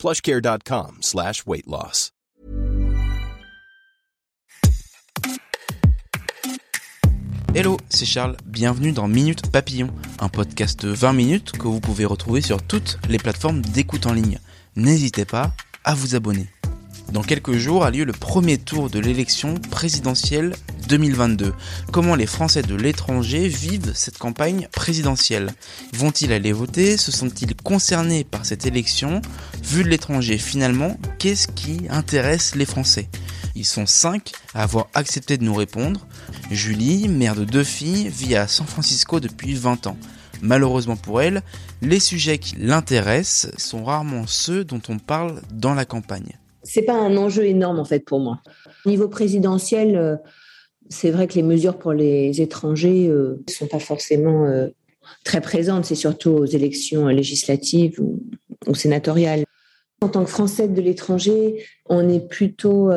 plushcare.com slash weight loss. Hello, c'est Charles, bienvenue dans Minute Papillon, un podcast de 20 minutes que vous pouvez retrouver sur toutes les plateformes d'écoute en ligne. N'hésitez pas à vous abonner. Dans quelques jours a lieu le premier tour de l'élection présidentielle 2022. Comment les Français de l'étranger vivent cette campagne présidentielle? Vont-ils aller voter? Se sont-ils concernés par cette élection? Vu de l'étranger, finalement, qu'est-ce qui intéresse les Français? Ils sont cinq à avoir accepté de nous répondre. Julie, mère de deux filles, vit à San Francisco depuis 20 ans. Malheureusement pour elle, les sujets qui l'intéressent sont rarement ceux dont on parle dans la campagne c'est pas un enjeu énorme en fait pour moi. Au niveau présidentiel, euh, c'est vrai que les mesures pour les étrangers ne euh, sont pas forcément euh, très présentes. C'est surtout aux élections législatives ou, sénatoriales. En tant que Français de l'étranger, on est plutôt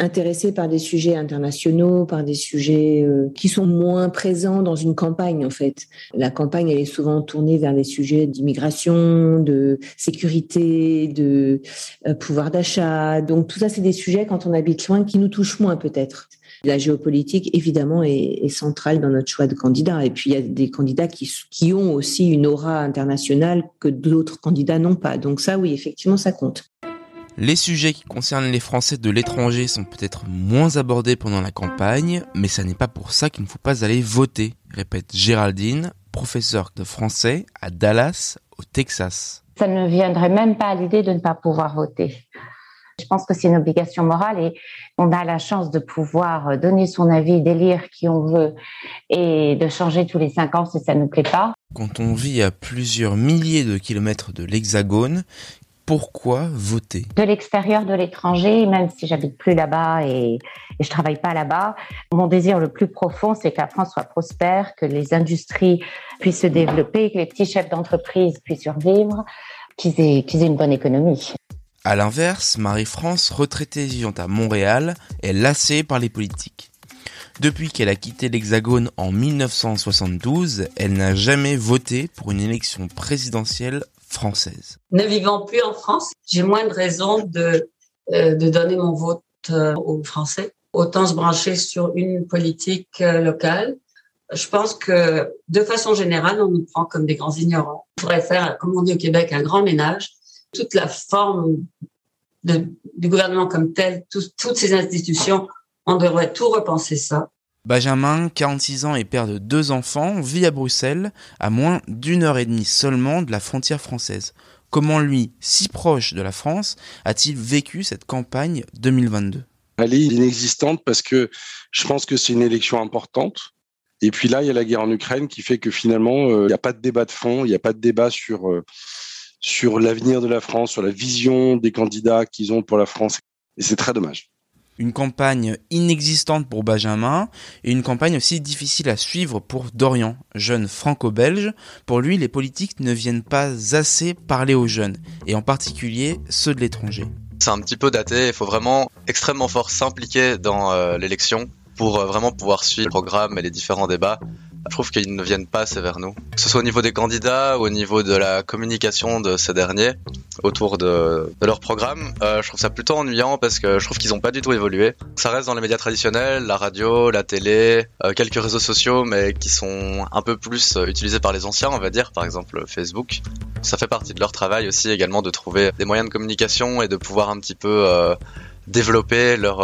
intéressé par des sujets internationaux, par des sujets euh, qui sont moins présents dans une campagne en fait. La campagne elle est souvent tournée vers des sujets d'immigration, de sécurité, de euh, pouvoir d'achat. Donc tout ça c'est des sujets quand on habite loin qui nous touchent moins peut-être. La géopolitique, évidemment, est, est, centrale dans notre choix de candidats. Et puis, il y a des candidats qui, qui ont aussi une aura internationale que d'autres candidats n'ont pas. Donc ça, oui, effectivement, ça compte. Les sujets qui concernent les Français de l'étranger sont peut-être moins abordés pendant la campagne, mais ça n'est pas pour ça qu'il ne faut pas aller voter, répète Géraldine, professeure de français à Dallas, au Texas. Ça ne viendrait même pas à l'idée de ne pas pouvoir voter. Je pense que c'est une obligation morale et on a la chance de pouvoir donner son avis, d'élire qui on veut et de changer tous les cinq ans si ça ne nous plaît pas. Quand on vit à plusieurs milliers de kilomètres de l'Hexagone, pourquoi voter? De l'extérieur de l'étranger, même si j'habite plus là-bas et, et je travaille pas là-bas, mon désir le plus profond, c'est que la France soit prospère, que les industries puissent se développer, que les petits chefs d'entreprise puissent survivre, qu'ils aient, qu'ils aient une bonne économie. À l'inverse, Marie-France, retraitée vivante à Montréal, est lassée par les politiques. Depuis qu'elle a quitté l'Hexagone en 1972, elle n'a jamais voté pour une élection présidentielle française. Ne vivant plus en France, j'ai moins de raisons de, euh, de donner mon vote euh, aux Français. Autant se brancher sur une politique euh, locale. Je pense que de façon générale, on nous prend comme des grands ignorants. On pourrait faire, comme on dit au Québec, un grand ménage. Toute la forme de, du gouvernement comme tel, toutes ces institutions, on devrait tout repenser ça. Benjamin, 46 ans et père de deux enfants, vit à Bruxelles, à moins d'une heure et demie seulement de la frontière française. Comment lui, si proche de la France, a-t-il vécu cette campagne 2022 Elle est inexistante parce que je pense que c'est une élection importante. Et puis là, il y a la guerre en Ukraine qui fait que finalement, euh, il n'y a pas de débat de fond, il n'y a pas de débat sur, euh, sur l'avenir de la France, sur la vision des candidats qu'ils ont pour la France. Et c'est très dommage une campagne inexistante pour Benjamin et une campagne aussi difficile à suivre pour Dorian, jeune franco-belge. Pour lui, les politiques ne viennent pas assez parler aux jeunes, et en particulier ceux de l'étranger. C'est un petit peu daté, il faut vraiment extrêmement fort s'impliquer dans euh, l'élection pour euh, vraiment pouvoir suivre le programme et les différents débats. Je trouve qu'ils ne viennent pas assez vers nous. Que ce soit au niveau des candidats ou au niveau de la communication de ces derniers autour de, leur programme, euh, je trouve ça plutôt ennuyant parce que je trouve qu'ils n'ont pas du tout évolué. Ça reste dans les médias traditionnels, la radio, la télé, euh, quelques réseaux sociaux, mais qui sont un peu plus euh, utilisés par les anciens, on va dire, par exemple Facebook. Ça fait partie de leur travail aussi également de trouver des moyens de communication et de pouvoir un petit peu développer leur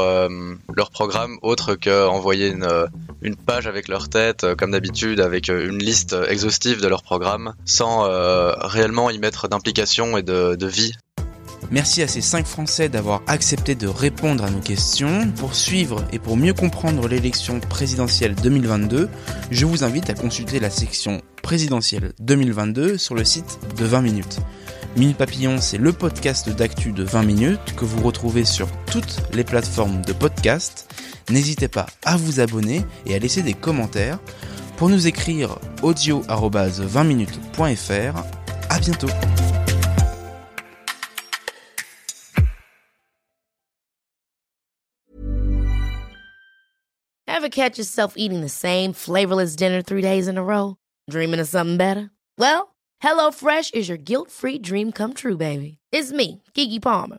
leur programme autre qu'envoyer une une page avec leur tête euh, comme d'habitude avec euh, une liste exhaustive de leur programme sans réellement y mettre d'implication et de, de vie. Merci à ces 5 Français d'avoir accepté de répondre à nos questions. Pour suivre et pour mieux comprendre l'élection présidentielle 2022, je vous invite à consulter la section présidentielle 2022 sur le site de 20 minutes. Minute Papillon, c'est le podcast d'actu de 20 minutes que vous retrouvez sur toutes les plateformes de podcast. N'hésitez pas à vous abonner et à laisser des commentaires. Pour nous écrire audio 20minutes.fr. À bientôt. Ever catch yourself eating the same flavorless dinner three days in a row? Dreaming of something better? Well, HelloFresh is your guilt-free dream come true, baby. It's me, Kiki Palmer.